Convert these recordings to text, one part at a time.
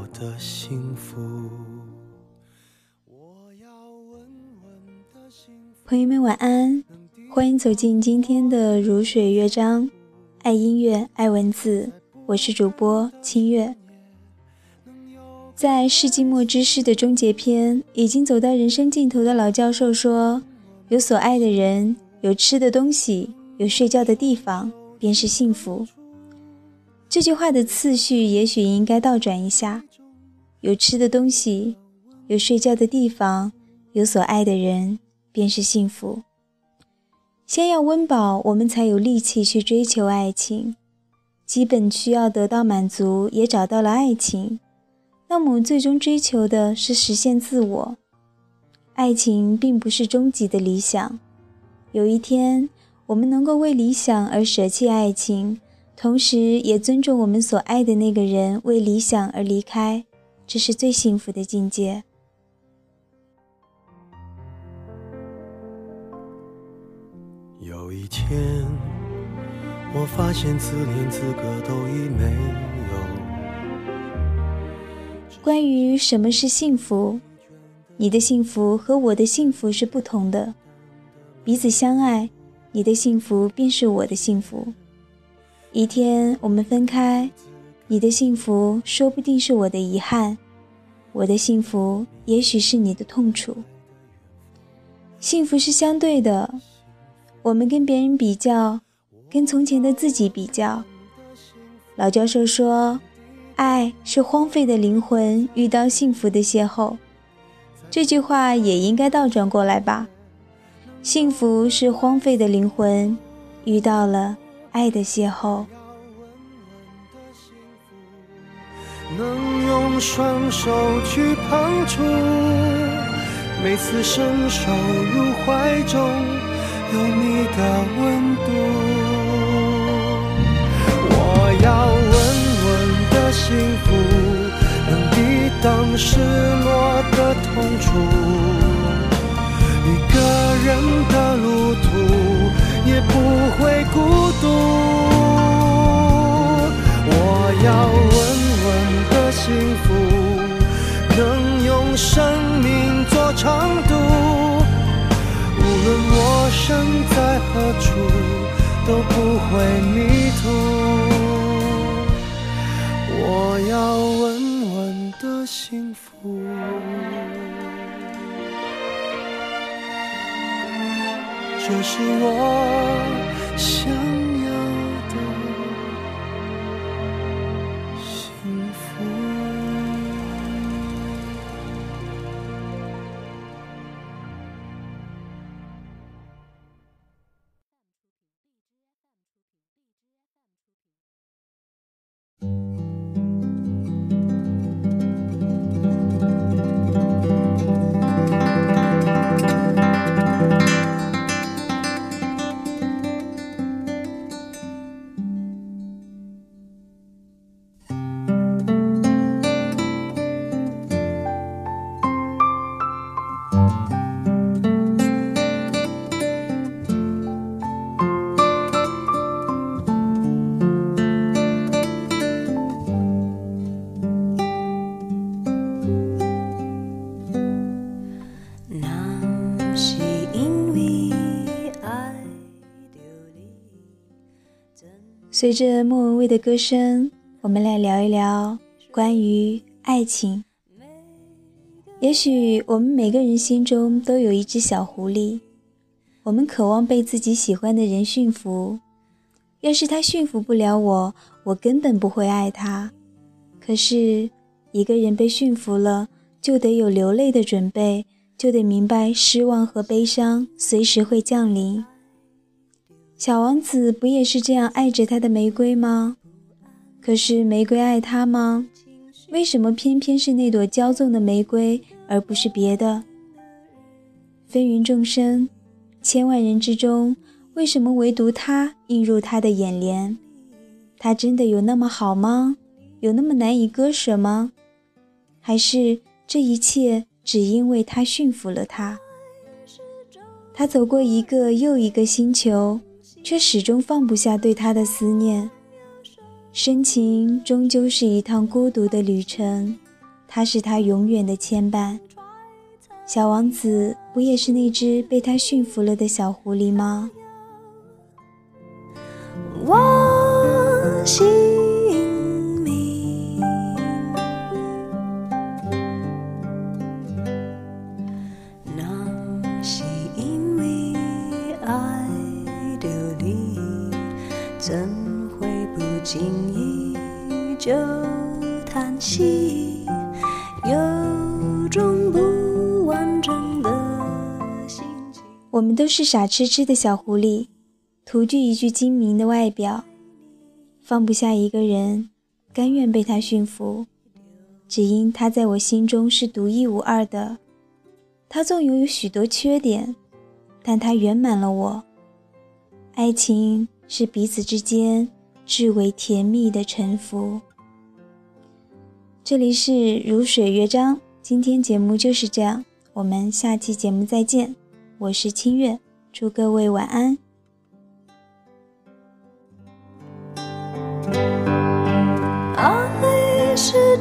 我的幸福。我要稳稳的幸福。朋友们晚安，欢迎走进今天的如水乐章，爱音乐，爱文字，我是主播清月。在世纪末之诗的终结篇，已经走到人生尽头的老教授说：“有所爱的人，有吃的东西，有睡觉的地方，便是幸福。”这句话的次序也许应该倒转一下：有吃的东西，有睡觉的地方，有所爱的人，便是幸福。先要温饱，我们才有力气去追求爱情。基本需要得到满足，也找到了爱情。那么，最终追求的是实现自我。爱情并不是终极的理想。有一天，我们能够为理想而舍弃爱情，同时也尊重我们所爱的那个人为理想而离开，这是最幸福的境界。有一天，我发现自怜资格都已没有。关于什么是幸福，你的幸福和我的幸福是不同的。彼此相爱，你的幸福便是我的幸福。一天我们分开，你的幸福说不定是我的遗憾，我的幸福也许是你的痛楚。幸福是相对的。我们跟别人比较，跟从前的自己比较。老教授说：“爱是荒废的灵魂遇到幸福的邂逅。”这句话也应该倒转过来吧？幸福是荒废的灵魂遇到了爱的邂逅。能用双手去碰触，每次伸手入怀中。有你的温度，我要稳稳的幸福，能抵挡失落的痛楚。一个人的路途也不会孤都不会迷途。我要稳稳的幸福，这是我想。随着莫文蔚的歌声，我们来聊一聊关于爱情。也许我们每个人心中都有一只小狐狸，我们渴望被自己喜欢的人驯服。要是他驯服不了我，我根本不会爱他。可是，一个人被驯服了，就得有流泪的准备，就得明白失望和悲伤随时会降临。小王子不也是这样爱着他的玫瑰吗？可是玫瑰爱他吗？为什么偏偏是那朵骄纵的玫瑰，而不是别的？飞云众生，千万人之中，为什么唯独他映入他的眼帘？他真的有那么好吗？有那么难以割舍吗？还是这一切只因为他驯服了他？他走过一个又一个星球，却始终放不下对他的思念。深情终究是一趟孤独的旅程，他是他永远的牵绊。小王子不也是那只被他驯服了的小狐狸吗？我心。就叹息，有种不完整的心情我们都是傻痴痴的小狐狸，徒具一具精明的外表，放不下一个人，甘愿被他驯服，只因他在我心中是独一无二的。他纵拥有许多缺点，但他圆满了我。爱情是彼此之间至为甜蜜的臣服。这里是如水乐章，今天节目就是这样，我们下期节目再见。我是清月，祝各位晚安。爱是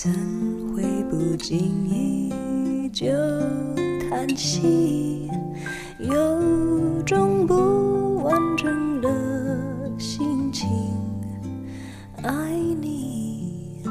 怎会不经意就叹息有种不完整的心情爱你